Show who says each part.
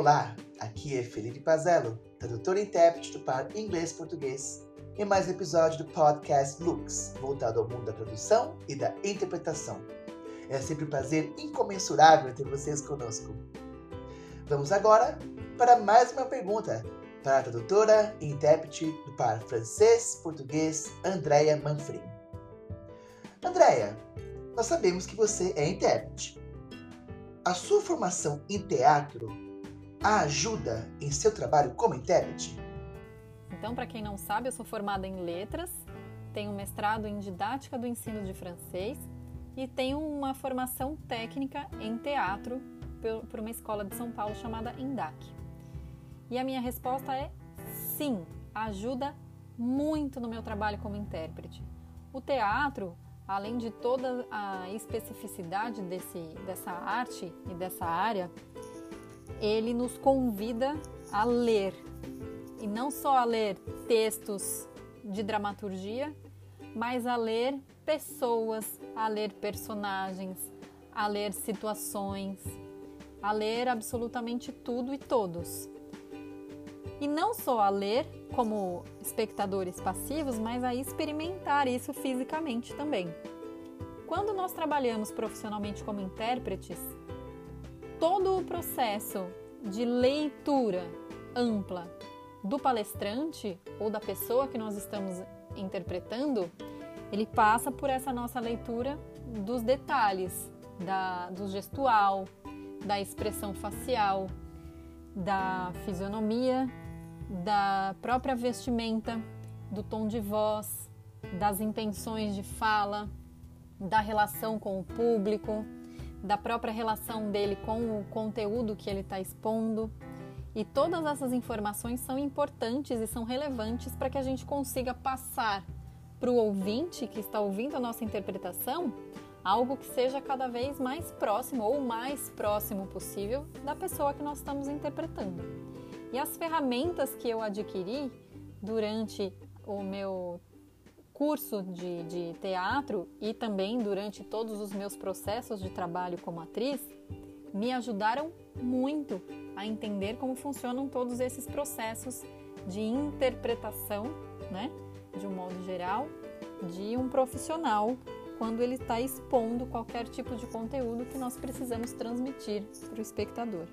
Speaker 1: Olá, aqui é Felipe Pazello, tradutor e intérprete do par inglês-português, em mais um episódio do podcast Lux, voltado ao mundo da tradução e da interpretação. É sempre um prazer incomensurável ter vocês conosco. Vamos agora para mais uma pergunta para a tradutora e intérprete do par francês-português Andrea Manfrim. Andrea, nós sabemos que você é intérprete. A sua formação em teatro a ajuda em seu trabalho como intérprete?
Speaker 2: Então, para quem não sabe, eu sou formada em letras, tenho mestrado em didática do ensino de francês e tenho uma formação técnica em teatro por uma escola de São Paulo chamada INDAC. E a minha resposta é sim, ajuda muito no meu trabalho como intérprete. O teatro além de toda a especificidade desse, dessa arte e dessa área, ele nos convida a ler. E não só a ler textos de dramaturgia, mas a ler pessoas, a ler personagens, a ler situações, a ler absolutamente tudo e todos. E não só a ler, como espectadores passivos, mas a experimentar isso fisicamente também. Quando nós trabalhamos profissionalmente como intérpretes, todo o processo de leitura ampla do palestrante ou da pessoa que nós estamos interpretando, ele passa por essa nossa leitura dos detalhes, da, do gestual, da expressão facial, da fisionomia da própria vestimenta, do tom de voz, das intenções de fala, da relação com o público, da própria relação dele com o conteúdo que ele está expondo. E todas essas informações são importantes e são relevantes para que a gente consiga passar para o ouvinte que está ouvindo a nossa interpretação algo que seja cada vez mais próximo ou mais próximo possível da pessoa que nós estamos interpretando. E as ferramentas que eu adquiri durante o meu curso de, de, teatro e também durante todos os meus processos de trabalho como atriz me ajudaram muito a entender como funcionam todos esses processos de interpretação, né, de um modo geral, de um profissional quando ele está expondo qualquer tipo de conteúdo que nós precisamos transmitir para o espectador.